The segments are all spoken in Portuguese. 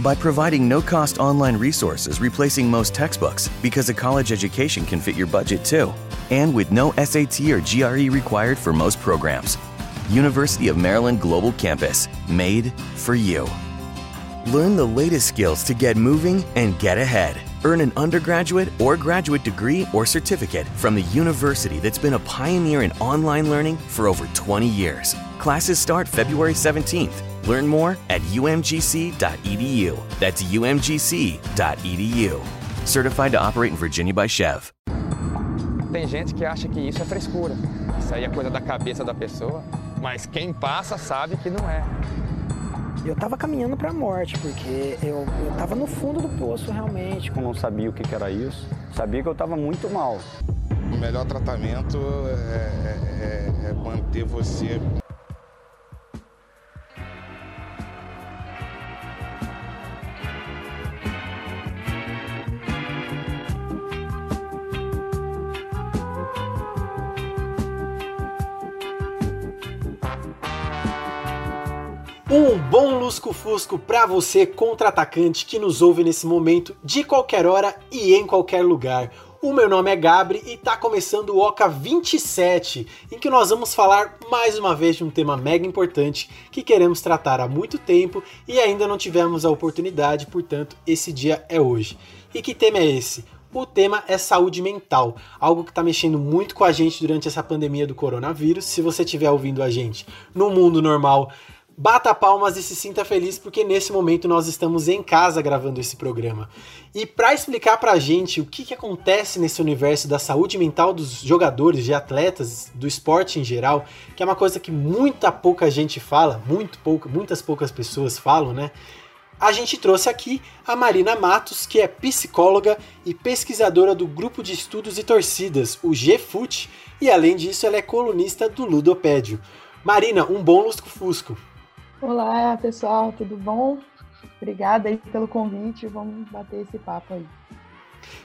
by providing no cost online resources replacing most textbooks because a college education can fit your budget too, and with no SAT or GRE required for most programs. University of Maryland Global Campus, made for you. Learn the latest skills to get moving and get ahead. Earn an undergraduate or graduate degree or certificate from the university that's been a pioneer in online learning for over 20 years. Classes start February 17th. Learn more at umgc.edu. That's umgc.edu. Certified to operate in Virginia by Chev. Tem gente que acha que isso é frescura. Isso aí é coisa da cabeça da pessoa. Mas quem passa sabe que não é. Eu tava caminhando para a morte, porque eu, eu tava no fundo do poço realmente. Eu não sabia o que, que era isso, sabia que eu tava muito mal. O melhor tratamento é, é, é manter você Um bom lusco-fusco para você, contra-atacante que nos ouve nesse momento, de qualquer hora e em qualquer lugar. O meu nome é Gabri e tá começando o Oca 27, em que nós vamos falar mais uma vez de um tema mega importante que queremos tratar há muito tempo e ainda não tivemos a oportunidade, portanto, esse dia é hoje. E que tema é esse? O tema é saúde mental, algo que está mexendo muito com a gente durante essa pandemia do coronavírus. Se você estiver ouvindo a gente no mundo normal, Bata palmas e se sinta feliz porque nesse momento nós estamos em casa gravando esse programa. E para explicar pra gente o que, que acontece nesse universo da saúde mental dos jogadores, de atletas, do esporte em geral, que é uma coisa que muita pouca gente fala, muito pouca, muitas poucas pessoas falam, né? A gente trouxe aqui a Marina Matos, que é psicóloga e pesquisadora do grupo de estudos e torcidas, o GFUT, e além disso ela é colunista do Ludopédio. Marina, um bom lusco-fusco. Olá, pessoal, tudo bom? Obrigada aí pelo convite, vamos bater esse papo aí.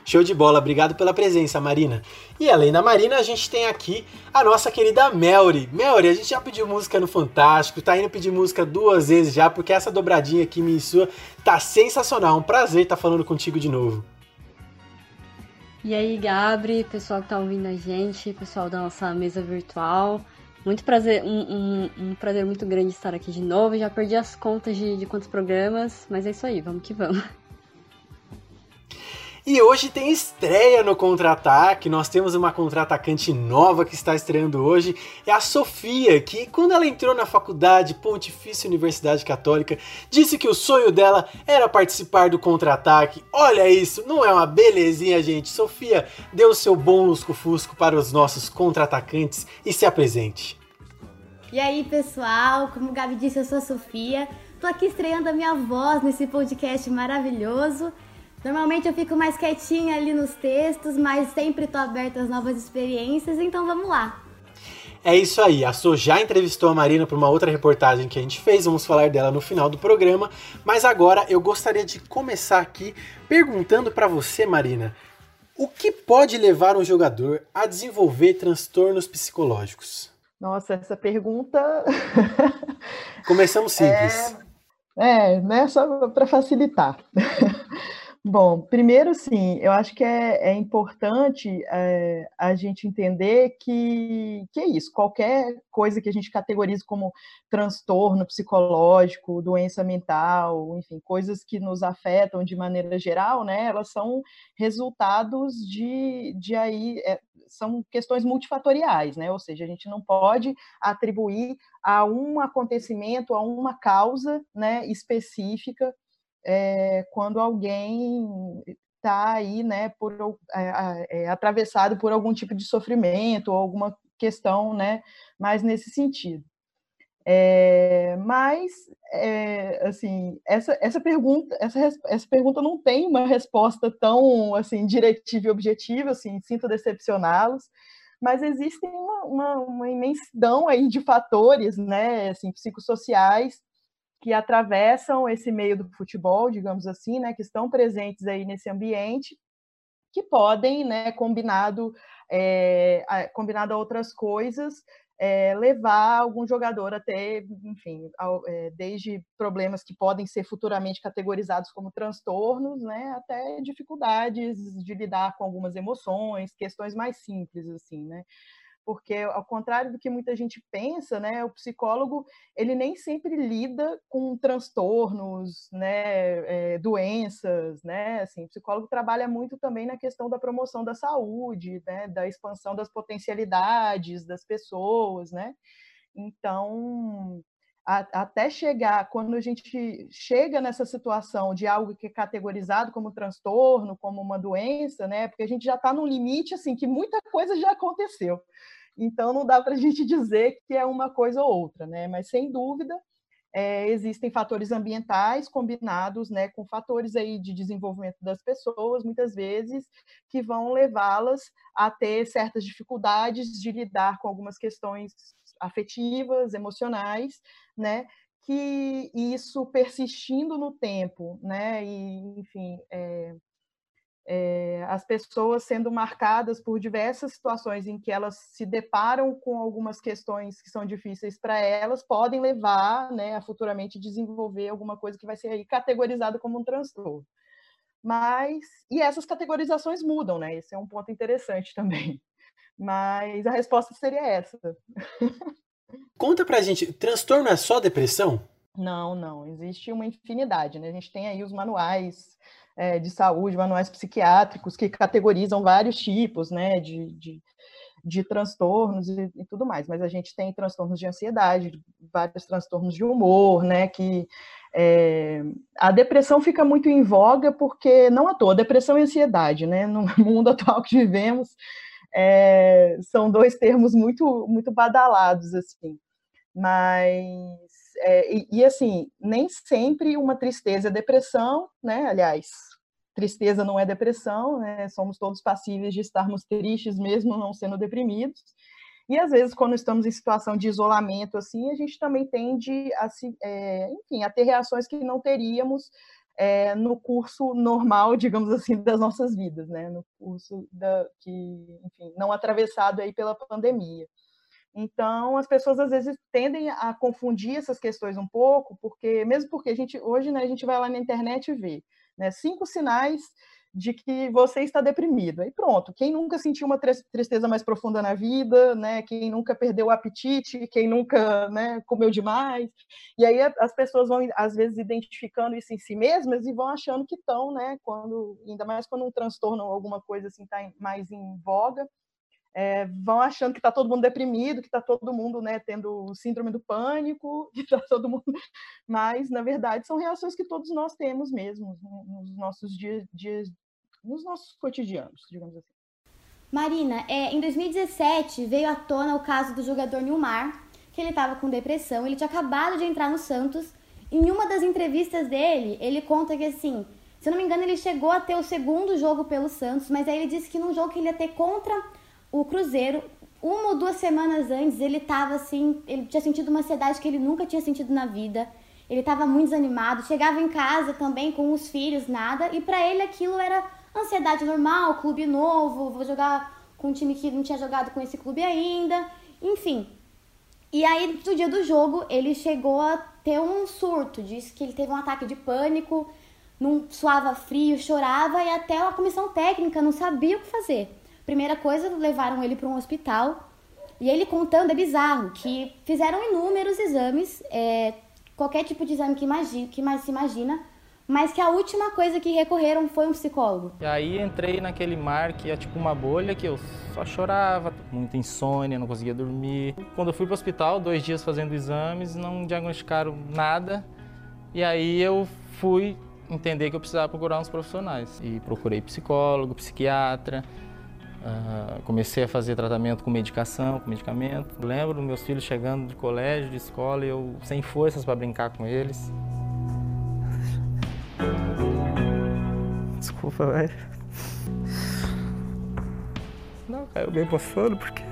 Show de bola, obrigado pela presença, Marina. E além da Marina, a gente tem aqui a nossa querida Melry. Melry, a gente já pediu música no Fantástico, tá indo pedir música duas vezes já, porque essa dobradinha aqui, minha e sua, tá sensacional. Um prazer estar tá falando contigo de novo. E aí, Gabri, pessoal que tá ouvindo a gente, pessoal da nossa mesa virtual. Muito prazer, um, um, um, prazer muito grande estar aqui de novo. Já perdi as contas de, de quantos programas, mas é isso aí, vamos que vamos. E hoje tem estreia no Contra-Ataque. Nós temos uma contra-atacante nova que está estreando hoje. É a Sofia, que quando ela entrou na faculdade Pontifícia Universidade Católica, disse que o sonho dela era participar do Contra-Ataque. Olha isso, não é uma belezinha, gente? Sofia, dê o seu bom lusco-fusco para os nossos contra-atacantes e se apresente. E aí, pessoal, como o Gabi disse, eu sou a Sofia. Tô aqui estreando a minha voz nesse podcast maravilhoso. Normalmente eu fico mais quietinha ali nos textos, mas sempre tô aberta às novas experiências, então vamos lá. É isso aí, a Sô já entrevistou a Marina para uma outra reportagem que a gente fez, vamos falar dela no final do programa, mas agora eu gostaria de começar aqui perguntando para você, Marina, o que pode levar um jogador a desenvolver transtornos psicológicos? Nossa, essa pergunta. Começamos simples. É, é né? Só para facilitar. Bom, primeiro, sim, eu acho que é, é importante é, a gente entender que, que é isso, qualquer coisa que a gente categorize como transtorno psicológico, doença mental, enfim, coisas que nos afetam de maneira geral, né, elas são resultados de, de aí, é, são questões multifatoriais, né, ou seja, a gente não pode atribuir a um acontecimento, a uma causa, né, específica é, quando alguém está aí, né, por, é, é, atravessado por algum tipo de sofrimento ou alguma questão, né, mais nesse sentido. É, mas, é, assim, essa, essa, pergunta, essa, essa pergunta não tem uma resposta tão, assim, diretiva e objetiva, assim, sinto decepcioná-los, mas existem uma, uma, uma, imensidão aí de fatores, né, assim, psicossociais que atravessam esse meio do futebol, digamos assim, né, que estão presentes aí nesse ambiente, que podem, né, combinado, é, combinado a outras coisas, é, levar algum jogador a ter, enfim, ao, é, desde problemas que podem ser futuramente categorizados como transtornos, né, até dificuldades de lidar com algumas emoções, questões mais simples, assim, né porque ao contrário do que muita gente pensa, né, o psicólogo ele nem sempre lida com transtornos, né, é, doenças, né, assim, o psicólogo trabalha muito também na questão da promoção da saúde, né, da expansão das potencialidades das pessoas, né, então a, até chegar, quando a gente chega nessa situação de algo que é categorizado como transtorno, como uma doença, né? Porque a gente já está num limite, assim, que muita coisa já aconteceu. Então, não dá para a gente dizer que é uma coisa ou outra, né? Mas, sem dúvida, é, existem fatores ambientais combinados né, com fatores aí de desenvolvimento das pessoas, muitas vezes, que vão levá-las a ter certas dificuldades de lidar com algumas questões afetivas, emocionais, né? Que isso persistindo no tempo, né? E, enfim, é, é, as pessoas sendo marcadas por diversas situações em que elas se deparam com algumas questões que são difíceis para elas, podem levar né, a futuramente desenvolver alguma coisa que vai ser aí categorizada como um transtorno. Mas, e essas categorizações mudam, né? Esse é um ponto interessante também. Mas a resposta seria essa. Conta pra gente, transtorno é só depressão? Não, não. Existe uma infinidade, né? A gente tem aí os manuais é, de saúde, manuais psiquiátricos que categorizam vários tipos, né, de, de, de transtornos e, e, tudo mais. Mas a gente tem transtornos de ansiedade, vários transtornos de humor, né, que é, a depressão fica muito em voga porque, não à toa, depressão e ansiedade, né, no mundo atual que vivemos, é, são dois termos muito, muito badalados, assim. Mas, é, e, e, assim, nem sempre uma tristeza é depressão, né? Aliás, tristeza não é depressão, né? Somos todos passíveis de estarmos tristes mesmo não sendo deprimidos. E às vezes, quando estamos em situação de isolamento, assim, a gente também tende a se, é, enfim, a ter reações que não teríamos é, no curso normal, digamos assim, das nossas vidas, né? No curso da, que, enfim, não atravessado aí pela pandemia. Então, as pessoas às vezes tendem a confundir essas questões um pouco, porque mesmo porque a gente hoje, né, a gente vai lá na internet e vê, né, cinco sinais de que você está deprimido. Aí pronto, quem nunca sentiu uma tristeza mais profunda na vida, né? Quem nunca perdeu o apetite, quem nunca, né, comeu demais. E aí as pessoas vão às vezes identificando isso em si mesmas e vão achando que estão, né, quando ainda mais quando um transtorno ou alguma coisa assim está mais em voga, é, vão achando que está todo mundo deprimido, que está todo mundo né, tendo síndrome do pânico, que está todo mundo. Mas, na verdade, são reações que todos nós temos mesmo nos nossos dias, dias nos nossos cotidianos, digamos assim. Marina, é, em 2017 veio à tona o caso do jogador Nilmar, que ele estava com depressão, ele tinha acabado de entrar no Santos. Em uma das entrevistas dele, ele conta que assim, se eu não me engano, ele chegou a ter o segundo jogo pelo Santos, mas aí ele disse que num jogo que ele ia ter contra o Cruzeiro, uma ou duas semanas antes, ele tava assim, ele tinha sentido uma ansiedade que ele nunca tinha sentido na vida. Ele estava muito desanimado, chegava em casa também com os filhos, nada, e para ele aquilo era ansiedade normal, clube novo, vou jogar com um time que não tinha jogado com esse clube ainda, enfim. E aí, no dia do jogo, ele chegou a ter um surto, disse que ele teve um ataque de pânico, não suava frio, chorava e até a comissão técnica não sabia o que fazer. Primeira coisa, levaram ele para um hospital. E ele contando é bizarro, que fizeram inúmeros exames, é, qualquer tipo de exame que, imagine, que mais se imagina, mas que a última coisa que recorreram foi um psicólogo. E aí entrei naquele mar que é tipo uma bolha que eu só chorava, muita insônia, não conseguia dormir. Quando eu fui para o hospital, dois dias fazendo exames, não diagnosticaram nada. E aí eu fui entender que eu precisava procurar uns profissionais. E procurei psicólogo, psiquiatra, Comecei a fazer tratamento com medicação, com medicamento. Lembro meus filhos chegando de colégio, de escola, e eu sem forças para brincar com eles. Desculpa, velho. Não, cara, eu bem passando porque.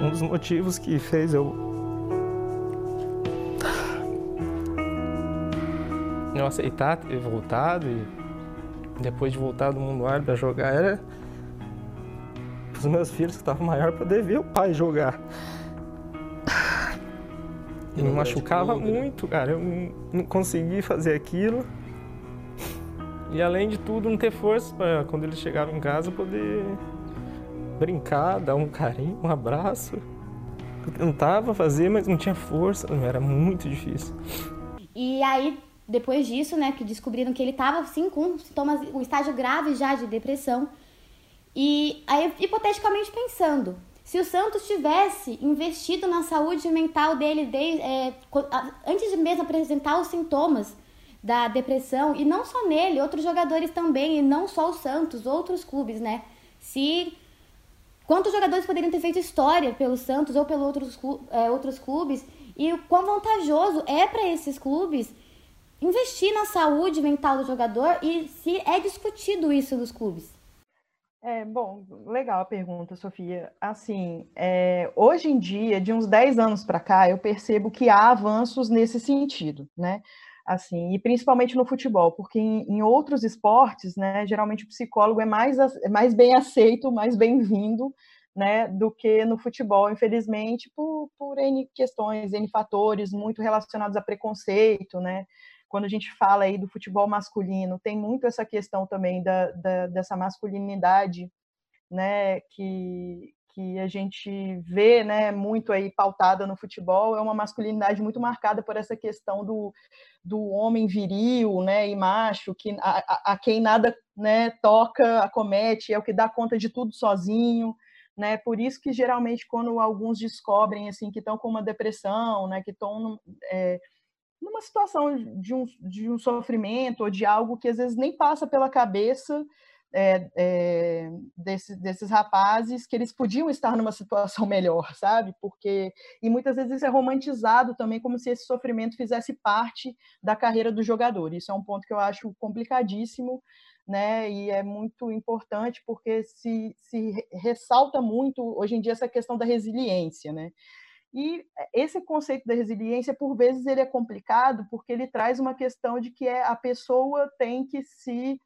Um dos motivos que fez eu. Eu aceitar ter voltado e depois de voltar do mundo árabe a jogar, era os meus filhos que estavam maior poder ver o pai jogar. E me machucava muito, cara. Eu não, não consegui fazer aquilo. E além de tudo, não ter força para quando eles chegavam em casa poder brincar, dar um carinho, um abraço. Eu tentava fazer, mas não tinha força, era muito difícil. E aí depois disso, né, que descobriram que ele estava sim com sintomas, um estágio grave já de depressão. E aí, hipoteticamente pensando, se o Santos tivesse investido na saúde mental dele desde, é, antes de mesmo apresentar os sintomas da depressão, e não só nele, outros jogadores também, e não só o Santos, outros clubes, né? Se quantos jogadores poderiam ter feito história pelo Santos ou pelos outros, é, outros clubes, e o quão vantajoso é para esses clubes investir na saúde mental do jogador e se é discutido isso nos clubes? É, bom, legal a pergunta, Sofia. Assim, é, hoje em dia, de uns 10 anos para cá, eu percebo que há avanços nesse sentido, né? Assim, e principalmente no futebol, porque em, em outros esportes, né, geralmente o psicólogo é mais, é mais bem aceito, mais bem-vindo, né, do que no futebol, infelizmente, por, por N questões, N fatores muito relacionados a preconceito, né, quando a gente fala aí do futebol masculino, tem muito essa questão também da, da dessa masculinidade, né, que, que a gente vê, né, muito aí pautada no futebol, é uma masculinidade muito marcada por essa questão do, do homem viril, né, e macho, que a, a, quem nada, né, toca, acomete, é o que dá conta de tudo sozinho, né? Por isso que geralmente quando alguns descobrem assim que estão com uma depressão, né, que estão é, numa situação de um, de um sofrimento ou de algo que às vezes nem passa pela cabeça é, é, desses, desses rapazes que eles podiam estar numa situação melhor, sabe? Porque e muitas vezes isso é romantizado também como se esse sofrimento fizesse parte da carreira do jogador. Isso é um ponto que eu acho complicadíssimo, né? E é muito importante porque se, se ressalta muito hoje em dia essa questão da resiliência, né? E esse conceito da resiliência, por vezes, ele é complicado porque ele traz uma questão de que é, a pessoa tem que se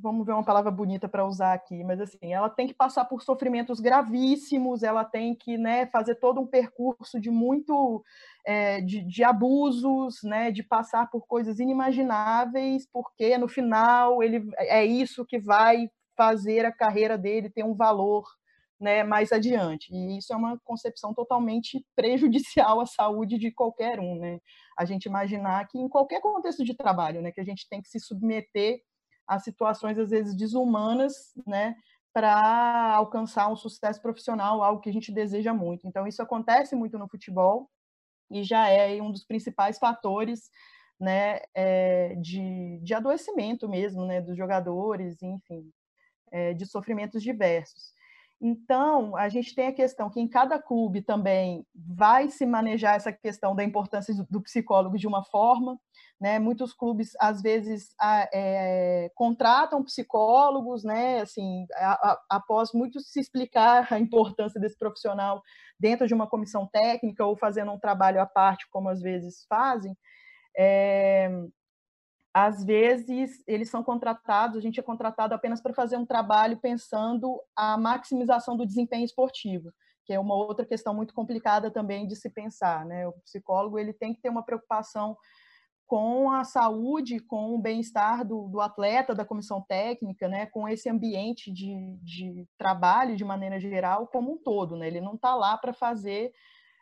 vamos ver uma palavra bonita para usar aqui, mas assim, ela tem que passar por sofrimentos gravíssimos, ela tem que né, fazer todo um percurso de muito é, de, de, abusos, né, de passar por coisas inimagináveis, porque no final ele é isso que vai fazer a carreira dele ter um valor né, mais adiante. E isso é uma concepção totalmente prejudicial à saúde de qualquer um, né? A gente imaginar que em qualquer contexto de trabalho, né, que a gente tem que se submeter a situações às vezes desumanas, né, para alcançar um sucesso profissional, algo que a gente deseja muito. Então isso acontece muito no futebol e já é um dos principais fatores né, é, de, de adoecimento mesmo, né, dos jogadores, enfim, é, de sofrimentos diversos. Então, a gente tem a questão que em cada clube também vai se manejar essa questão da importância do psicólogo de uma forma. Né? Muitos clubes, às vezes, é, contratam psicólogos, né? assim, a, a, após muito se explicar a importância desse profissional dentro de uma comissão técnica ou fazendo um trabalho à parte, como às vezes fazem. É, às vezes eles são contratados, a gente é contratado apenas para fazer um trabalho pensando a maximização do desempenho esportivo, que é uma outra questão muito complicada também de se pensar, né? O psicólogo ele tem que ter uma preocupação com a saúde, com o bem-estar do, do, atleta, da comissão técnica, né, com esse ambiente de, de trabalho de maneira geral como um todo, né? Ele não está lá para fazer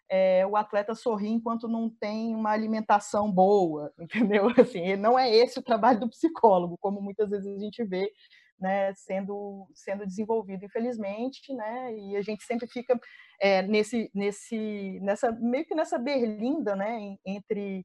é, o atleta sorrir enquanto não tem uma alimentação boa, entendeu? Assim, não é esse o trabalho do psicólogo, como muitas vezes a gente vê né, sendo, sendo desenvolvido, infelizmente, né, e a gente sempre fica é, nesse, nesse, nessa, meio que nessa berlinda, né, entre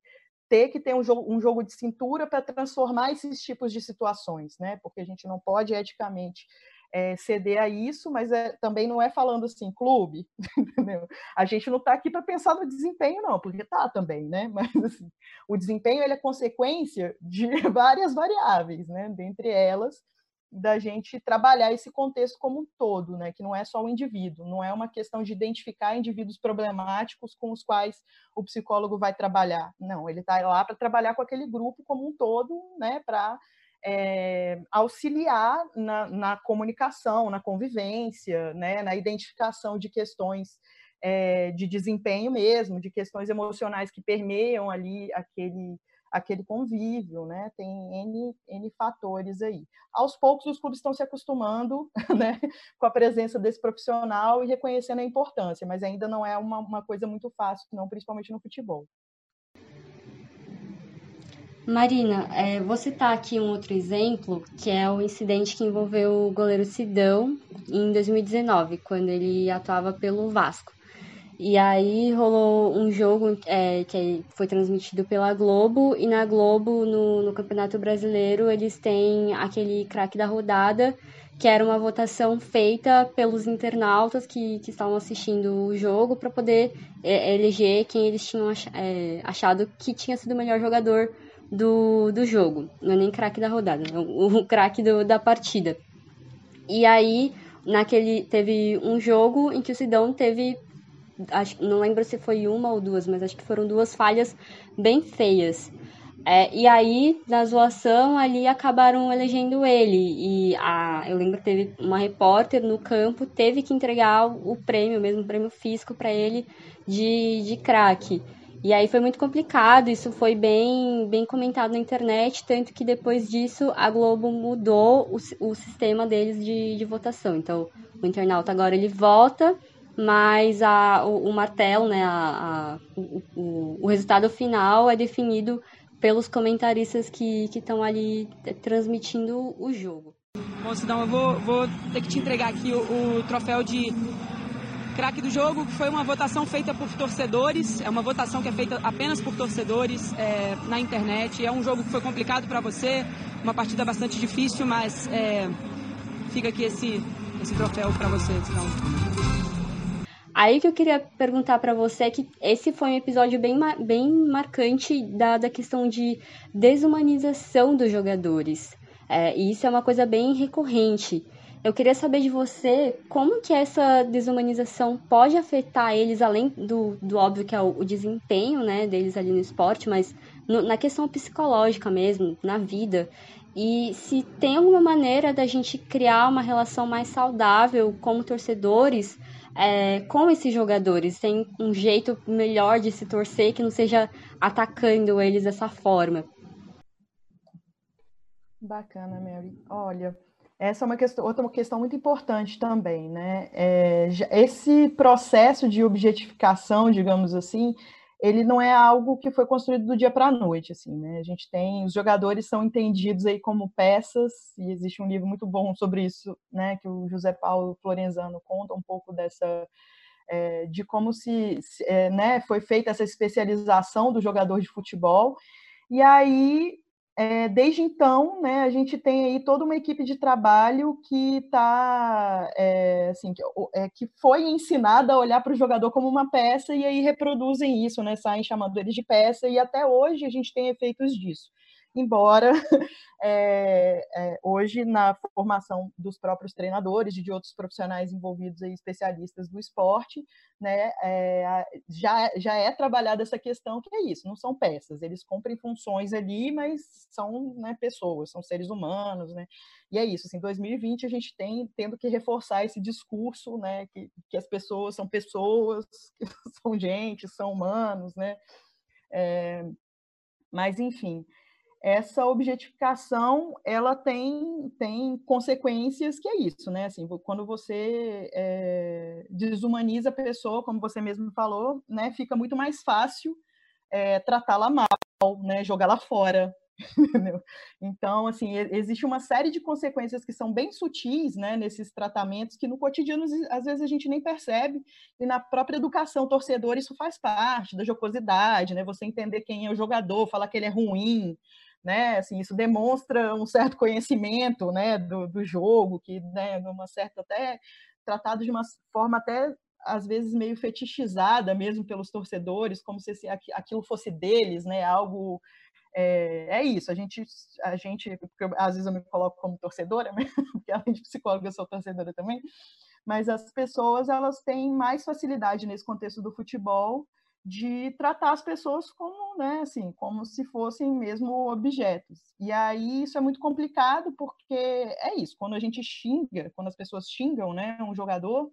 ter que ter um jogo, um jogo de cintura para transformar esses tipos de situações, né? Porque a gente não pode eticamente é, ceder a isso, mas é, também não é falando assim, clube, entendeu? A gente não está aqui para pensar no desempenho, não, porque tá também, né? Mas assim, o desempenho ele é consequência de várias variáveis, né? Dentre elas, da gente trabalhar esse contexto como um todo, né? Que não é só o indivíduo, não é uma questão de identificar indivíduos problemáticos com os quais o psicólogo vai trabalhar. Não, ele está lá para trabalhar com aquele grupo como um todo, né? Para é, auxiliar na, na, comunicação, na convivência, né, na identificação de questões é, de desempenho mesmo, de questões emocionais que permeiam ali aquele, aquele convívio, né? Tem N, N fatores aí. Aos poucos os clubes estão se acostumando né, com a presença desse profissional e reconhecendo a importância, mas ainda não é uma, uma coisa muito fácil, não, principalmente no futebol. Marina, é, vou citar aqui um outro exemplo, que é o incidente que envolveu o goleiro Sidão em 2019, quando ele atuava pelo Vasco. E aí rolou um jogo é, que foi transmitido pela Globo, e na Globo, no, no Campeonato Brasileiro, eles têm aquele craque da rodada, que era uma votação feita pelos internautas que, que estavam assistindo o jogo para poder é, eleger quem eles tinham ach, é, achado que tinha sido o melhor jogador do, do jogo. Não é nem craque da rodada, é o, o craque da partida. E aí, naquele. Teve um jogo em que o Sidão teve. Acho, não lembro se foi uma ou duas, mas acho que foram duas falhas bem feias. É, e aí, na zoação, ali acabaram elegendo ele. E a, eu lembro que teve uma repórter no campo, teve que entregar o, prêmio, mesmo o prêmio físico, para ele de, de craque. E aí foi muito complicado, isso foi bem, bem comentado na internet, tanto que depois disso a Globo mudou o, o sistema deles de, de votação. Então, o internauta agora ele vota, mas a, o, o martelo, né, a, a o, o, o, resultado final é definido pelos comentaristas que estão ali transmitindo o jogo. Bom, Sidão, eu vou, vou ter que te entregar aqui o, o troféu de craque do jogo, que foi uma votação feita por torcedores, é uma votação que é feita apenas por torcedores é, na internet. É um jogo que foi complicado para você, uma partida bastante difícil, mas é, fica aqui esse, esse troféu para você. Então. Aí que eu queria perguntar para você é que esse foi um episódio bem, bem marcante da, da questão de desumanização dos jogadores. É, e isso é uma coisa bem recorrente. Eu queria saber de você como que essa desumanização pode afetar eles, além do, do óbvio que é o, o desempenho né, deles ali no esporte, mas no, na questão psicológica mesmo, na vida. E se tem alguma maneira da gente criar uma relação mais saudável como torcedores é, com esses jogadores? Tem um jeito melhor de se torcer que não seja atacando eles dessa forma? Bacana, Mary. Olha, essa é uma questão, outra questão muito importante também, né? É, esse processo de objetificação, digamos assim, ele não é algo que foi construído do dia para a noite, assim, né? A gente tem os jogadores são entendidos aí como peças e existe um livro muito bom sobre isso, né? Que o José Paulo Florenzano conta um pouco dessa é, de como se, se é, né, foi feita essa especialização do jogador de futebol. E aí é, desde então, né, a gente tem aí toda uma equipe de trabalho que está, é, assim, que, é, que, foi ensinada a olhar para o jogador como uma peça e aí reproduzem isso, né, saem chamando eles de peça e até hoje a gente tem efeitos disso embora é, é, hoje na formação dos próprios treinadores e de outros profissionais envolvidos aí, especialistas do esporte, né, é, já, já é trabalhada essa questão que é isso, não são peças, eles cumprem funções ali, mas são né, pessoas, são seres humanos, né, e é isso, assim, 2020 a gente tem tendo que reforçar esse discurso, né, que, que as pessoas são pessoas, são gente, são humanos, né, mas enfim, essa objetificação ela tem, tem consequências que é isso, né? Assim, quando você é, desumaniza a pessoa, como você mesmo falou, né, fica muito mais fácil é, tratá-la mal, né, jogá-la fora? Então, assim, existe uma série de consequências que são bem sutis, né, nesses tratamentos que no cotidiano às vezes a gente nem percebe e na própria educação torcedor isso faz parte da jocosidade, né? Você entender quem é o jogador, falar que ele é ruim, né? Assim, isso demonstra um certo conhecimento, né, do, do jogo, que, né, uma certa até tratado de uma forma até às vezes meio fetichizada mesmo pelos torcedores, como se aquilo fosse deles, né? Algo é, é, isso, a gente, a gente, porque eu, às vezes eu me coloco como torcedora, né? porque além de psicóloga eu sou torcedora também, mas as pessoas elas têm mais facilidade nesse contexto do futebol de tratar as pessoas como, né, assim, como se fossem mesmo objetos. E aí isso é muito complicado porque é isso, quando a gente xinga, quando as pessoas xingam, né, um jogador,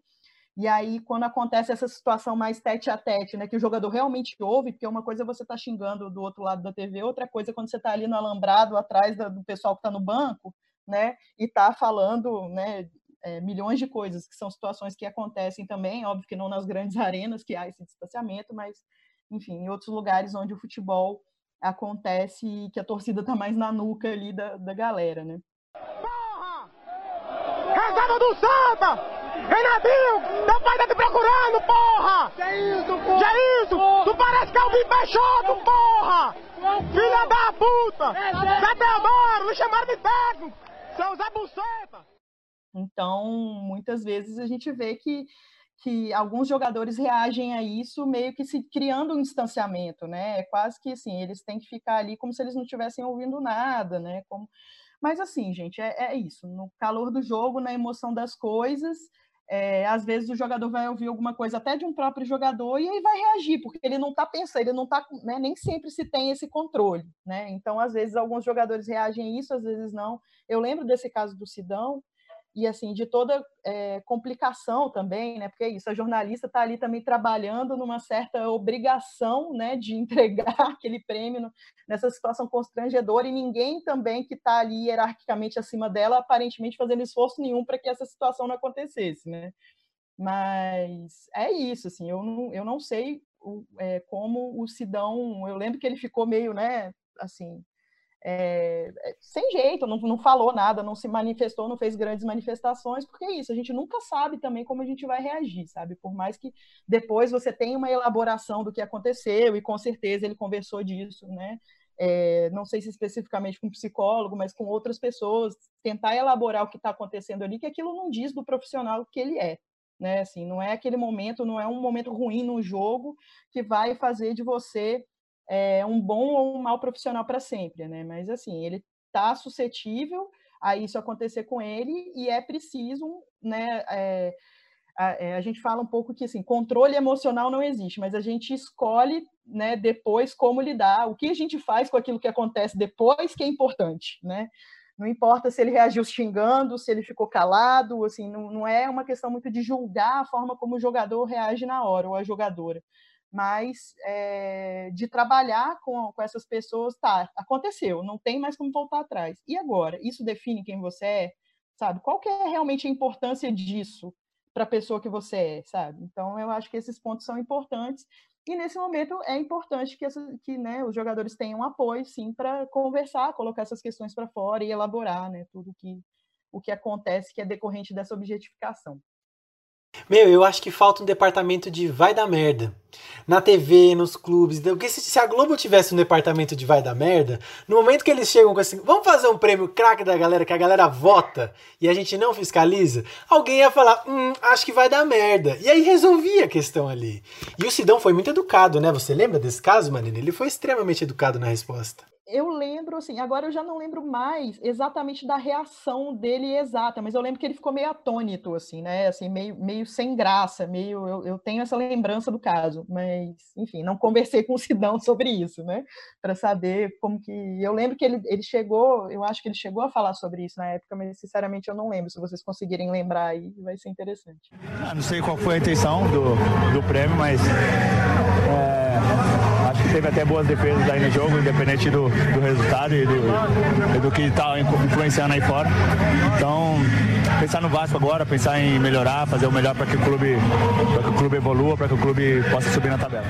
e aí, quando acontece essa situação mais tete a tete, né, que o jogador realmente ouve, porque uma coisa é você tá xingando do outro lado da TV, outra coisa é quando você está ali no alambrado, atrás do pessoal que está no banco, né, e está falando, né, é, milhões de coisas, que são situações que acontecem também, óbvio que não nas grandes arenas que há esse distanciamento, mas, enfim, em outros lugares onde o futebol acontece e que a torcida está mais na nuca ali da, da galera, né. Porra! Reserva do Santa! Renatinho, teu pai tá te procurando, porra! Que isso, porra? Que isso? Tu parece que é o Vim Peixoto, porra! Filha da puta! Zé Teodoro, me chamaram de técnico! Seu Zé Buceta! Então, muitas vezes a gente vê que, que alguns jogadores reagem a isso meio que se criando um distanciamento, né? É quase que assim, eles têm que ficar ali como se eles não estivessem ouvindo nada, né? Como... Mas assim, gente, é, é isso. No calor do jogo, na emoção das coisas, é, às vezes o jogador vai ouvir alguma coisa até de um próprio jogador e aí vai reagir, porque ele não está pensando, ele não está, né, nem sempre se tem esse controle, né? Então, às vezes, alguns jogadores reagem a isso, às vezes não. Eu lembro desse caso do Sidão, e assim de toda é, complicação também, né? Porque é isso, a jornalista está ali também trabalhando numa certa obrigação, né, de entregar aquele prêmio no, nessa situação constrangedora e ninguém também que está ali hierarquicamente acima dela aparentemente fazendo esforço nenhum para que essa situação não acontecesse, né? Mas é isso, assim, eu não, eu não sei o, é, como o Sidão, eu lembro que ele ficou meio, né, assim, é, sem jeito, não, não falou nada, não se manifestou, não fez grandes manifestações, porque é isso, a gente nunca sabe também como a gente vai reagir, sabe? Por mais que depois você tenha uma elaboração do que aconteceu, e com certeza ele conversou disso, né? É, não sei se especificamente com psicólogo, mas com outras pessoas, tentar elaborar o que está acontecendo ali, que aquilo não diz do profissional que ele é. Né? Assim, não é aquele momento, não é um momento ruim no jogo que vai fazer de você é, um bom ou um mau profissional para sempre, né? Mas assim, ele está suscetível a isso acontecer com ele e é preciso, né? É, a, é, a, gente fala um pouco que assim, controle emocional não existe, mas a gente escolhe, né? Depois como lidar, o que a gente faz com aquilo que acontece depois que é importante, né? Não importa se ele reagiu xingando, se ele ficou calado, assim, não, não é uma questão muito de julgar a forma como o jogador reage na hora ou a jogadora mas é, de trabalhar com, com essas pessoas, tá, aconteceu, não tem mais como voltar atrás. E agora? Isso define quem você é? Sabe? Qual que é realmente a importância disso para a pessoa que você é, sabe? Então, eu acho que esses pontos são importantes. E nesse momento é importante que, essa, que né, os jogadores tenham apoio, sim, para conversar, colocar essas questões para fora e elaborar né, tudo que, o que acontece que é decorrente dessa objetificação. Meu, eu acho que falta um departamento de vai da merda. Na TV, nos clubes. Porque se a Globo tivesse um departamento de vai da merda, no momento que eles chegam com assim, vamos fazer um prêmio craque da galera, que a galera vota e a gente não fiscaliza, alguém ia falar, hum, acho que vai dar merda. E aí resolvia a questão ali. E o Sidão foi muito educado, né? Você lembra desse caso, Marina? Ele foi extremamente educado na resposta eu lembro, assim, agora eu já não lembro mais exatamente da reação dele exata, mas eu lembro que ele ficou meio atônito, assim, né? Assim, meio, meio sem graça, meio. Eu, eu tenho essa lembrança do caso, mas, enfim, não conversei com o Sidão sobre isso, né? Para saber como que. Eu lembro que ele, ele chegou, eu acho que ele chegou a falar sobre isso na época, mas sinceramente eu não lembro. Se vocês conseguirem lembrar aí, vai ser interessante. Ah, não sei qual foi a intenção do, do prêmio, mas. É Acho que teve até boas defesas aí no jogo, independente do, do resultado e do, do que está influenciando aí fora. Então, pensar no Vasco agora, pensar em melhorar, fazer o melhor para que o clube, para que o clube evolua, para que o clube possa subir na tabela.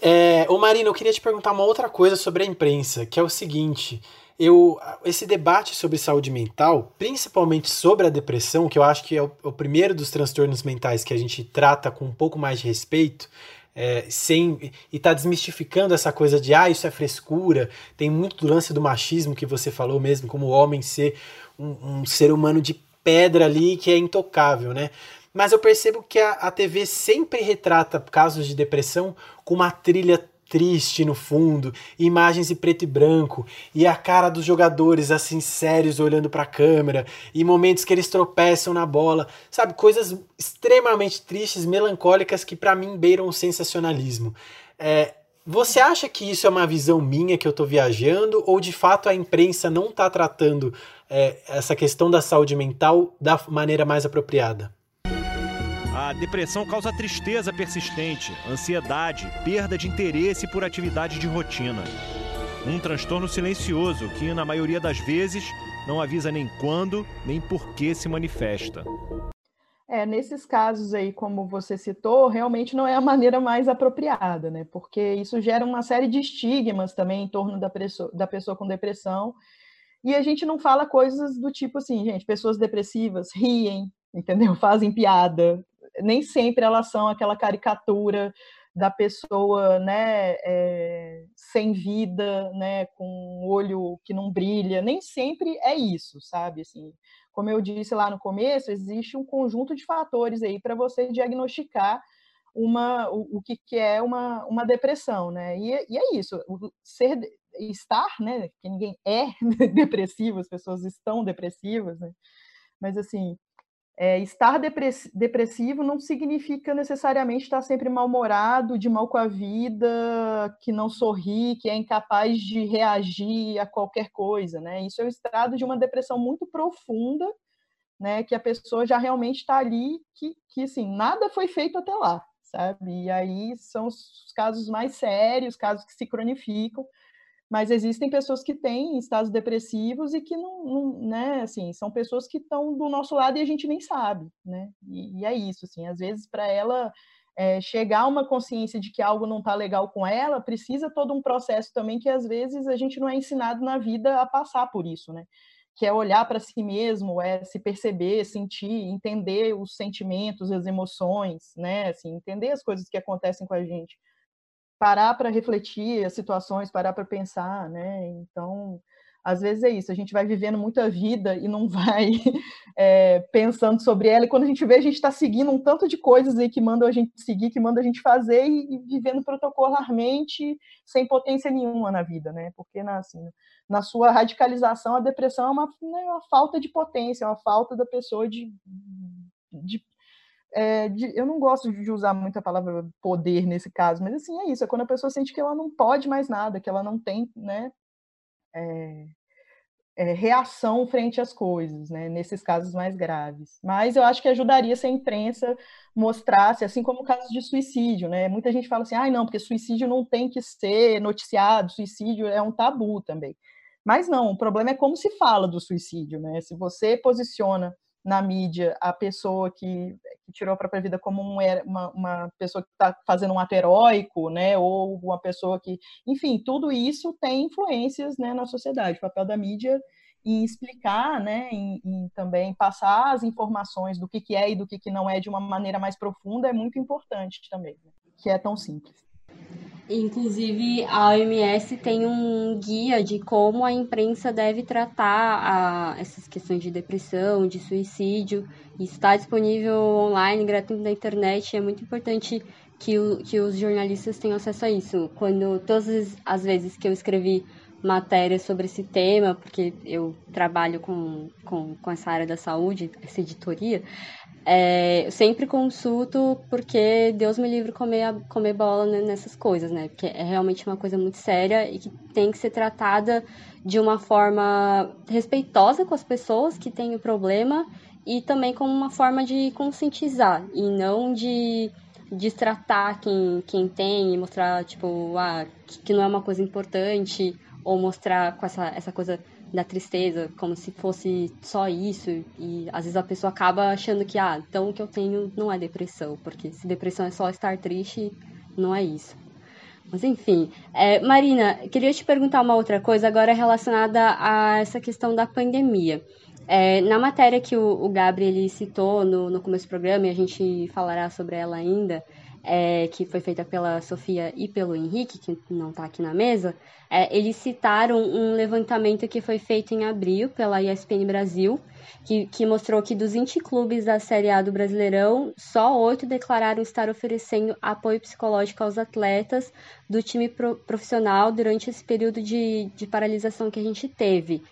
É, ô Marina, eu queria te perguntar uma outra coisa sobre a imprensa, que é o seguinte. Eu, esse debate sobre saúde mental, principalmente sobre a depressão, que eu acho que é o, o primeiro dos transtornos mentais que a gente trata com um pouco mais de respeito, é, sem e tá desmistificando essa coisa de ah, isso é frescura. Tem muito do lance do machismo que você falou mesmo, como o homem ser um, um ser humano de pedra ali que é intocável, né? Mas eu percebo que a, a TV sempre retrata casos de depressão com uma trilha triste no fundo, imagens em preto e branco, e a cara dos jogadores assim sérios olhando para a câmera, e momentos que eles tropeçam na bola, sabe, coisas extremamente tristes, melancólicas que para mim beiram o sensacionalismo. É, você acha que isso é uma visão minha que eu estou viajando, ou de fato a imprensa não está tratando é, essa questão da saúde mental da maneira mais apropriada? A depressão causa tristeza persistente, ansiedade, perda de interesse por atividade de rotina. Um transtorno silencioso que, na maioria das vezes, não avisa nem quando nem por que se manifesta. É, nesses casos aí, como você citou, realmente não é a maneira mais apropriada, né? Porque isso gera uma série de estigmas também em torno da da pessoa com depressão. E a gente não fala coisas do tipo assim, gente, pessoas depressivas riem, entendeu? Fazem piada, nem sempre elas são aquela caricatura da pessoa, né, é, sem vida, né, com um olho que não brilha, nem sempre é isso, sabe? Assim, como eu disse lá no começo, existe um conjunto de fatores aí para você diagnosticar uma, o, o que, que, é uma, uma depressão, né? E, e é isso, ser, estar, né? Que ninguém é depressivo, as pessoas estão depressivas, né? Mas assim, é, estar depressivo não significa necessariamente estar sempre mal-humorado, de mal com a vida, que não sorri, que é incapaz de reagir a qualquer coisa, né? Isso é o estado de uma depressão muito profunda, né? Que a pessoa já realmente está ali, que, que assim, nada foi feito até lá, sabe? E aí são os casos mais sérios, casos que se cronificam, mas existem pessoas que têm estados depressivos e que não, não né, assim, são pessoas que estão do nosso lado e a gente nem sabe, né? E, e é isso, assim, às vezes para ela é, chegar a uma consciência de que algo não está legal com ela, precisa todo um processo também que às vezes a gente não é ensinado na vida a passar por isso, né? Que é olhar para si mesmo, é se perceber, sentir, entender os sentimentos, as emoções, né? Assim, entender as coisas que acontecem com a gente parar para refletir as situações, parar para pensar, né? Então, às vezes é isso, a gente vai vivendo muita vida e não vai é, pensando sobre ela, e quando a gente vê, a gente está seguindo um tanto de coisas aí que mandam a gente seguir, que mandam a gente fazer, e, e vivendo protocolarmente, sem potência nenhuma na vida, né? Porque na, assim, na sua radicalização, a depressão é uma, né, uma falta de potência, é uma falta da pessoa de, de é, de, eu não gosto de usar muito a palavra poder nesse caso, mas assim, é isso, é quando a pessoa sente que ela não pode mais nada, que ela não tem, né, é, é, reação frente às coisas, né, nesses casos mais graves. Mas eu acho que ajudaria se a imprensa mostrasse, assim como o caso de suicídio, né, muita gente fala assim, ah, não, porque suicídio não tem que ser noticiado, suicídio é um tabu também. Mas não, o problema é como se fala do suicídio, né, se você posiciona na mídia a pessoa que, que tirou a própria vida como um, uma, uma, pessoa que está fazendo um ato heróico, né, ou uma pessoa que, enfim, tudo isso tem influências, né, na sociedade. O papel da mídia em explicar, né, em, em também passar as informações do que, que é e do que, que não é de uma maneira mais profunda é muito importante também, né, que é tão simples. Inclusive, a OMS tem um guia de como a imprensa deve tratar a, essas questões de depressão, de suicídio. Está disponível online, gratuito na internet. É muito importante que, o, que os jornalistas tenham acesso a isso. Quando todas as vezes que eu escrevi matérias sobre esse tema, porque eu trabalho com, com, com essa área da saúde, essa editoria, é, sempre consulto porque Deus me livre comer, comer bola nessas coisas, né? Porque é realmente uma coisa muito séria e que tem que ser tratada de uma forma respeitosa com as pessoas que têm o problema e também como uma forma de conscientizar e não de destratar quem, quem tem e mostrar, tipo, ah, que não é uma coisa importante ou mostrar com essa, essa coisa da tristeza, como se fosse só isso. E às vezes a pessoa acaba achando que, ah, então o que eu tenho não é depressão, porque se depressão é só estar triste, não é isso. Mas enfim, é, Marina, queria te perguntar uma outra coisa agora relacionada a essa questão da pandemia. É, na matéria que o, o Gabriel citou no, no começo do programa, e a gente falará sobre ela ainda, é, que foi feita pela Sofia e pelo Henrique, que não está aqui na mesa, é, eles citaram um levantamento que foi feito em abril pela ESPN Brasil, que, que mostrou que dos 20 clubes da Série A do Brasileirão, só oito declararam estar oferecendo apoio psicológico aos atletas do time pro, profissional durante esse período de, de paralisação que a gente teve.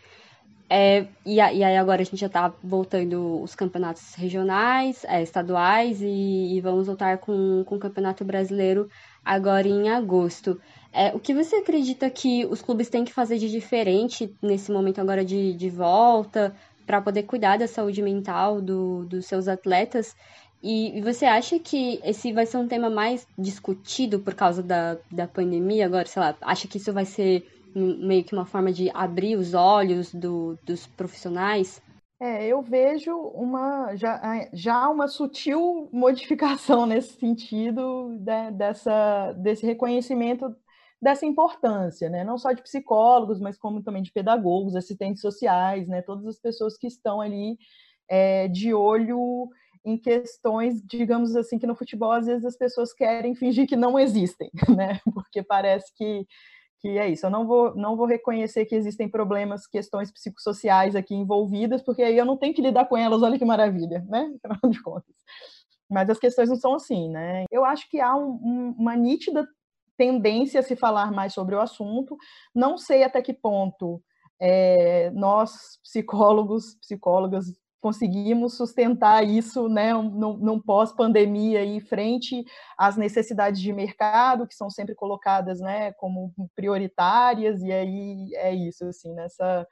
É, e, e, aí agora a gente já está voltando os campeonatos regionais, é, estaduais e, e, vamos voltar com, com o Campeonato Brasileiro agora em agosto. É, o que você acredita que os clubes têm que fazer de diferente nesse momento agora de, de volta para poder cuidar da saúde mental do, dos seus atletas? E, e você acha que esse vai ser um tema mais discutido por causa da, da pandemia agora? Sei lá, acha que isso vai ser meio que uma forma de abrir os olhos do, dos profissionais? É, eu vejo uma já, já uma sutil modificação nesse sentido né, dessa, desse reconhecimento dessa importância, né? não só de psicólogos, mas como também de pedagogos, assistentes sociais, né? todas as pessoas que estão ali é, de olho em questões, digamos assim, que no futebol às vezes as pessoas querem fingir que não existem, né? porque parece que que é isso. Eu não vou, não vou reconhecer que existem problemas, questões psicossociais aqui envolvidas, porque aí eu não tenho que lidar com elas. Olha que maravilha, né? Afinal de contas. Mas as questões não são assim, né? Eu acho que há um, um, uma nítida tendência a se falar mais sobre o assunto. Não sei até que ponto é, nós, psicólogos, psicólogas, conseguimos sustentar isso né, num, pós-pandemia e frente às necessidades de mercado que são sempre colocadas né, como prioritárias, e aí é isso, assim, nessa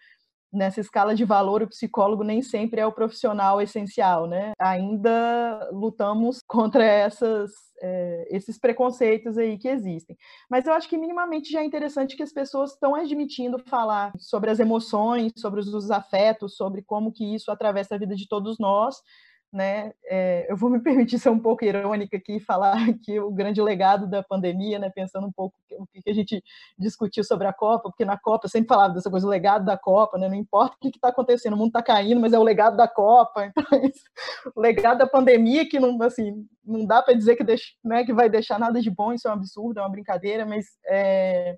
nessa escala de valor, o psicólogo nem sempre é o profissional essencial, né? Ainda lutamos contra essas, é, esses preconceitos aí que existem. Mas eu acho que minimamente já é interessante que as pessoas estão admitindo falar sobre as emoções, sobre os afetos, sobre como que isso atravessa a vida de todos nós, né? É, eu vou me permitir ser um pouco irônica aqui e falar que o grande legado da pandemia, né? Pensando um pouco o que a gente discutiu sobre a Copa, porque na Copa eu sempre falava dessa coisa, o legado da Copa, né? Não importa o que está acontecendo, o mundo está caindo, mas é o legado da Copa. Então, é o legado da pandemia que não, assim, não dá para dizer que, deixa, né, que vai deixar nada de bom, isso é um absurdo, é uma brincadeira, mas é,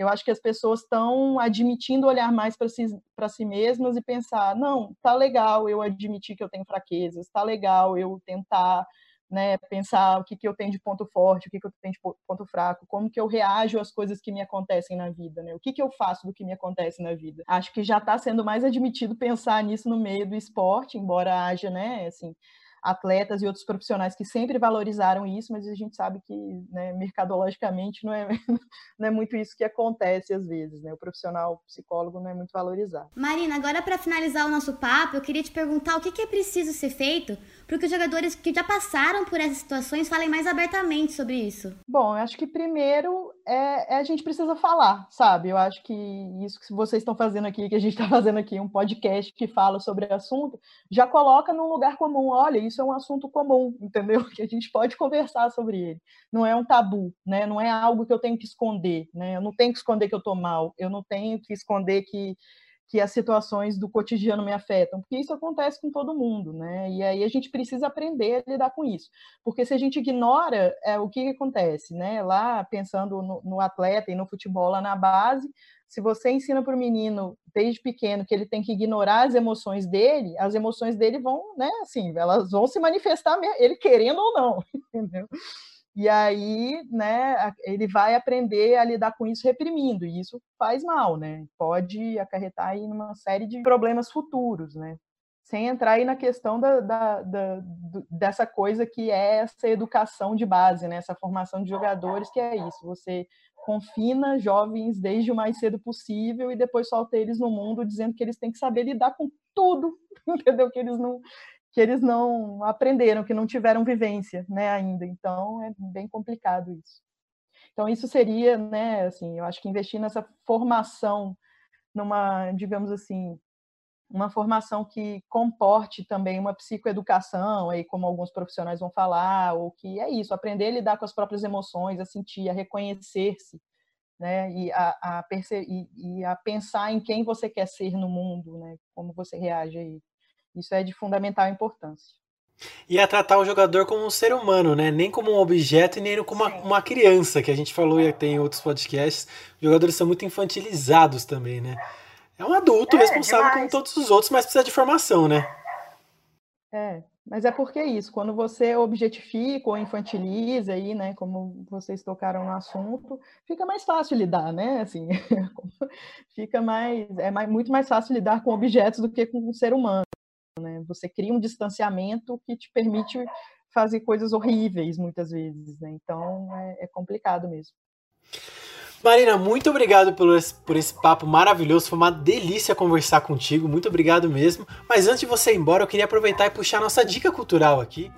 eu acho que as pessoas estão admitindo olhar mais para si, si mesmas e pensar: não, tá legal eu admitir que eu tenho fraquezas, tá legal eu tentar né, pensar o que, que eu tenho de ponto forte, o que, que eu tenho de ponto fraco, como que eu reajo às coisas que me acontecem na vida, né? O que, que eu faço do que me acontece na vida. Acho que já está sendo mais admitido pensar nisso no meio do esporte, embora haja, né, assim, atletas e outros profissionais que sempre valorizaram isso, mas a gente sabe que né, mercadologicamente não é, não é muito isso que acontece às vezes, né? O profissional psicólogo não é muito valorizado. Marina, agora para finalizar o nosso papo, eu queria te perguntar o que, que é preciso ser feito para que os jogadores que já passaram por essas situações falem mais abertamente sobre isso. Bom, eu acho que primeiro é, é a gente precisa falar, sabe? Eu acho que isso que vocês estão fazendo aqui, que a gente está fazendo aqui, um podcast que fala sobre o assunto, já coloca num lugar comum. Olha, isso é um assunto comum, entendeu? Que a gente pode conversar sobre ele. Não é um tabu, né? Não é algo que eu tenho que esconder, né? Eu não tenho que esconder que eu estou mal, eu não tenho que esconder que que as situações do cotidiano me afetam, porque isso acontece com todo mundo, né? E aí a gente precisa aprender a lidar com isso, porque se a gente ignora é, o que, que acontece, né? Lá pensando no, no, atleta e no futebol lá na base, se você ensina para o menino desde pequeno que ele tem que ignorar as emoções dele, as emoções dele vão, né, assim, elas vão se manifestar, ele querendo ou não, entendeu? E aí, né, ele vai aprender a lidar com isso reprimindo, e isso faz mal, né? Pode acarretar aí numa série de problemas futuros, né? Sem entrar aí na questão da, da, da, dessa coisa que é essa educação de base, né? Essa formação de jogadores, que é isso. Você confina jovens desde o mais cedo possível e depois solta eles no mundo dizendo que eles têm que saber lidar com tudo, entendeu? Que eles não que eles não aprenderam, que não tiveram vivência, né, ainda. Então é bem complicado isso. Então isso seria, né, assim, eu acho que investir nessa formação numa, digamos assim, uma formação que comporte também uma psicoeducação, aí como alguns profissionais vão falar, ou que é isso, aprender a lidar com as próprias emoções, a sentir, a reconhecer-se, né, e a, a e, e, a pensar em quem você quer ser no mundo, né, como você reage aí. Isso é de fundamental importância. E a tratar o jogador como um ser humano, né? Nem como um objeto e nem como uma, uma criança, que a gente falou e tem em outros podcasts. Os jogadores são muito infantilizados também, né? É um adulto é, responsável demais. como todos os outros, mas precisa de formação, né? É, mas é porque é isso, quando você objetifica ou infantiliza aí, né, como vocês tocaram no assunto, fica mais fácil lidar, né, assim, fica mais, é mais, muito mais fácil lidar com objetos do que com um ser humano, né, você cria um distanciamento que te permite fazer coisas horríveis muitas vezes, né, então é, é complicado mesmo. Marina, muito obrigado por esse, por esse papo maravilhoso. Foi uma delícia conversar contigo. Muito obrigado mesmo. Mas antes de você ir embora, eu queria aproveitar e puxar nossa dica cultural aqui.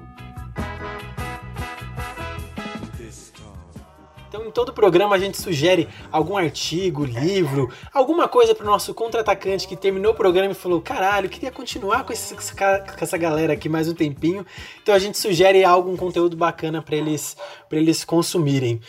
Todo programa, a gente sugere algum artigo, livro, alguma coisa para o nosso contra-atacante que terminou o programa e falou: caralho, queria continuar com, esse, com essa galera aqui mais um tempinho. Então, a gente sugere algum conteúdo bacana para eles, eles consumirem.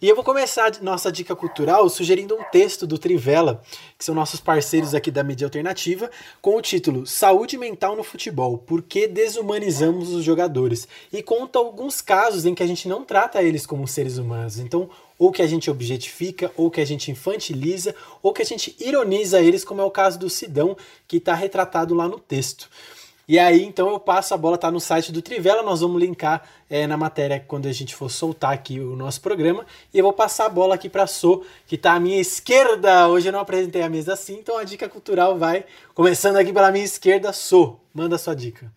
E eu vou começar nossa dica cultural sugerindo um texto do Trivela, que são nossos parceiros aqui da mídia alternativa, com o título Saúde Mental no Futebol: Por que desumanizamos os jogadores? E conta alguns casos em que a gente não trata eles como seres humanos. Então, ou que a gente objetifica, ou que a gente infantiliza, ou que a gente ironiza eles, como é o caso do Sidão, que está retratado lá no texto. E aí, então, eu passo a bola, tá no site do Trivela, nós vamos linkar é, na matéria quando a gente for soltar aqui o nosso programa. E eu vou passar a bola aqui para So, que está à minha esquerda. Hoje eu não apresentei a mesa assim, então a dica cultural vai começando aqui pela minha esquerda. So, manda a sua dica.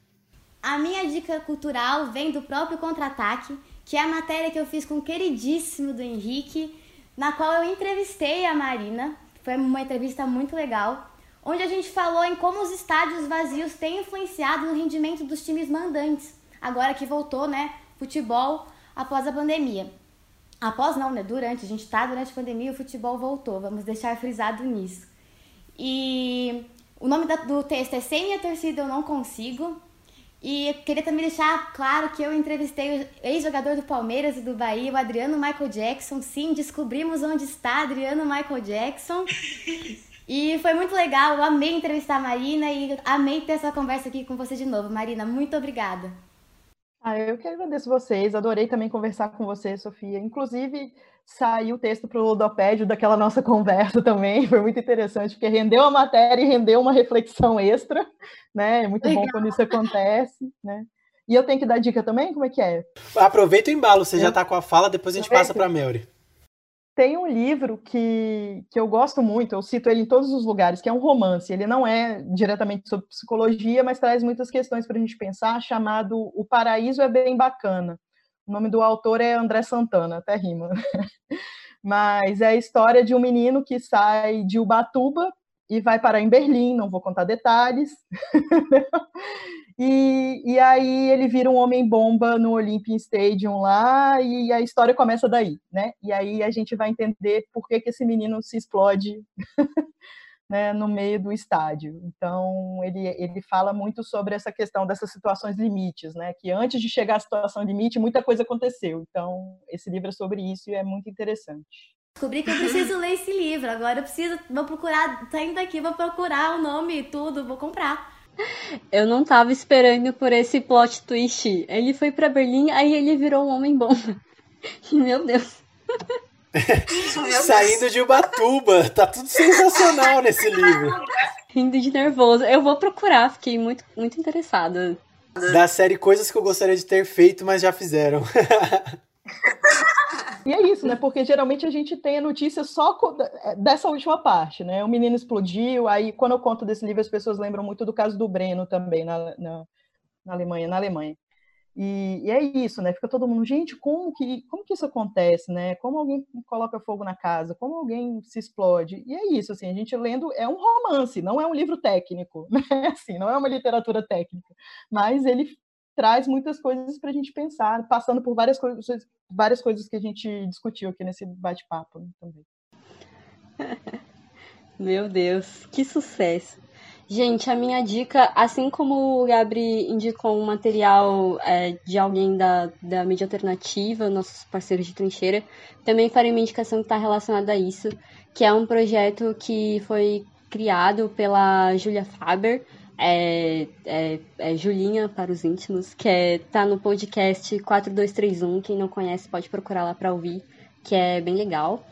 A minha dica cultural vem do próprio Contra-Ataque, que é a matéria que eu fiz com o queridíssimo do Henrique, na qual eu entrevistei a Marina. Foi uma entrevista muito legal, onde a gente falou em como os estádios vazios têm influenciado no rendimento dos times mandantes, agora que voltou, né, futebol após a pandemia. Após não, né, durante, a gente está durante a pandemia o futebol voltou, vamos deixar frisado nisso. E o nome do texto é Sem Minha Torcida Eu Não Consigo, e queria também deixar claro que eu entrevistei o ex-jogador do Palmeiras e do Bahia, o Adriano Michael Jackson. Sim, descobrimos onde está Adriano Michael Jackson. E foi muito legal, eu amei entrevistar a Marina e amei ter essa conversa aqui com você de novo. Marina, muito obrigada. Ah, eu que agradeço vocês, adorei também conversar com você, Sofia. Inclusive, saiu o texto para o Ludopédio daquela nossa conversa também, foi muito interessante, porque rendeu a matéria e rendeu uma reflexão extra, né? É muito Legal. bom quando isso acontece, né? E eu tenho que dar dica também? Como é que é? Aproveita o embalo, você é. já está com a fala, depois a gente passa para a Melry. Tem um livro que, que eu gosto muito, eu cito ele em todos os lugares, que é um romance. Ele não é diretamente sobre psicologia, mas traz muitas questões para a gente pensar, chamado O Paraíso é Bem Bacana. O nome do autor é André Santana, até rima. Mas é a história de um menino que sai de Ubatuba e vai parar em Berlim, não vou contar detalhes. e, e aí ele vira um homem-bomba no Olympic Stadium lá, e a história começa daí, né? E aí a gente vai entender por que, que esse menino se explode né, no meio do estádio. Então, ele, ele fala muito sobre essa questão dessas situações limites, né, que antes de chegar à situação limite, muita coisa aconteceu. Então, esse livro é sobre isso e é muito interessante. Descobri que eu preciso ler esse livro. Agora eu preciso, vou procurar, saindo daqui, vou procurar o nome e tudo, vou comprar. Eu não tava esperando por esse plot twist. Ele foi para Berlim, aí ele virou um homem bom. Meu Deus. Saindo de Ubatuba. Tá tudo sensacional nesse livro. Rindo de nervoso. Eu vou procurar, fiquei muito, muito interessada. Da série Coisas que eu gostaria de ter feito, mas já fizeram. E é isso, né? Porque geralmente a gente tem a notícia só dessa última parte, né? O menino explodiu, aí quando eu conto desse livro as pessoas lembram muito do caso do Breno também na, na, na Alemanha, na Alemanha. E, e, é isso, né? Fica todo mundo, gente, como que, como que isso acontece, né? Como alguém coloca fogo na casa? Como alguém se explode? E é isso, assim, a gente lendo é um romance, não é um livro técnico, né? Assim, não é uma literatura técnica, mas ele traz muitas coisas para a gente pensar, passando por várias coisas, várias coisas que a gente discutiu aqui nesse bate-papo né, também. Meu Deus, que sucesso! Gente, a minha dica, assim como o Gabri indicou um material é, de alguém da, da mídia alternativa, nossos parceiros de trincheira, também farei uma indicação que está relacionada a isso, que é um projeto que foi criado pela Julia Faber, é, é, é, Julinha para os íntimos, que é, tá no podcast 4231, quem não conhece pode procurar lá para ouvir, que é bem legal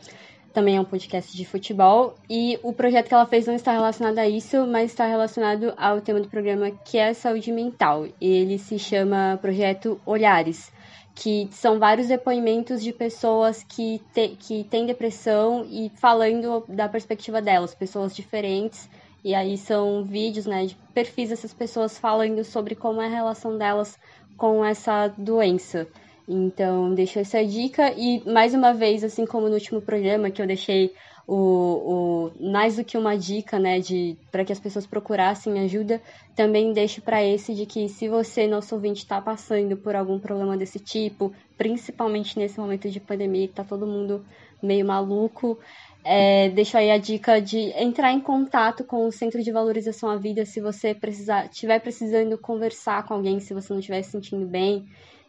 também é um podcast de futebol, e o projeto que ela fez não está relacionado a isso, mas está relacionado ao tema do programa que é saúde mental. Ele se chama Projeto Olhares, que são vários depoimentos de pessoas que, te, que têm depressão e falando da perspectiva delas, pessoas diferentes. E aí são vídeos né, de perfis dessas pessoas falando sobre como é a relação delas com essa doença. Então, deixo essa dica. E, mais uma vez, assim como no último programa, que eu deixei o, o mais do que uma dica, né, de para que as pessoas procurassem ajuda, também deixo para esse de que se você, nosso ouvinte, está passando por algum problema desse tipo, principalmente nesse momento de pandemia, que tá todo mundo meio maluco, é, deixo aí a dica de entrar em contato com o Centro de Valorização à Vida se você precisar, estiver precisando conversar com alguém, se você não estiver se sentindo bem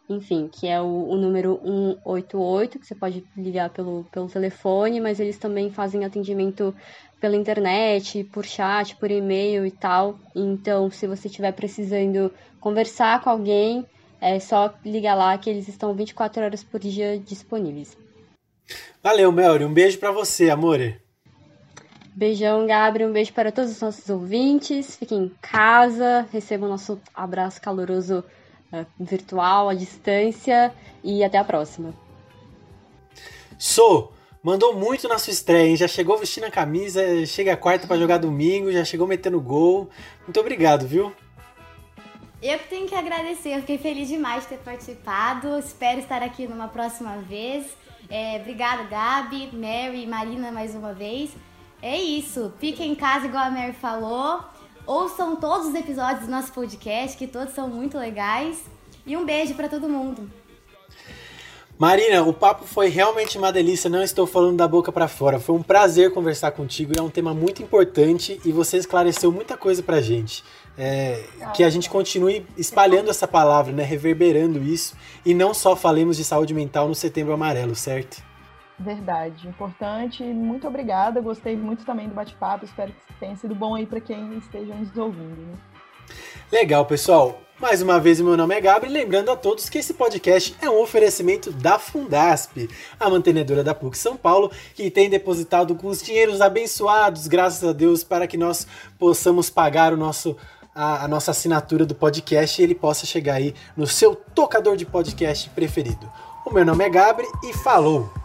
enfim, que é o, o, número 188, que você pode ligar pelo, pelo telefone, mas eles também fazem atendimento pela internet, por chat, por e-mail e tal. Então, se você estiver precisando conversar com alguém, é só ligar lá que eles estão 24 horas por dia disponíveis. Valeu, Melry. Um beijo para você, amore. Beijão, Gabriel. Um beijo para todos os nossos ouvintes. Fiquem em casa, recebam nosso abraço caloroso virtual, à distância e até a próxima. Sou! Mandou muito na sua estreia, hein? Já chegou vestindo a camisa, chega a quarta para jogar domingo, já chegou metendo gol. Muito obrigado, viu? Eu tenho que agradecer, eu fiquei feliz demais de ter participado. Espero estar aqui numa próxima vez. É, obrigada, Gabi, Mary e Marina mais uma vez. É isso, fiquem em casa, igual a Mary falou. Ouçam todos os episódios do nosso podcast, que todos são muito legais. E um beijo para todo mundo. Marina, o papo foi realmente uma delícia, não estou falando da boca para fora. Foi um prazer conversar contigo, é um tema muito importante e você esclareceu muita coisa pra gente. É, que a gente continue espalhando essa palavra, né, reverberando isso e não só falemos de saúde mental no Setembro Amarelo, certo? Verdade, importante. Muito obrigada. Gostei muito também do bate-papo. Espero que tenha sido bom aí para quem esteja nos ouvindo. Né? Legal, pessoal. Mais uma vez, meu nome é Gabriel, lembrando a todos que esse podcast é um oferecimento da Fundasp, a mantenedora da PUC São Paulo, que tem depositado com os dinheiros abençoados, graças a Deus, para que nós possamos pagar o nosso a, a, nossa assinatura do podcast e ele possa chegar aí no seu tocador de podcast preferido. O meu nome é Gabriel e falou!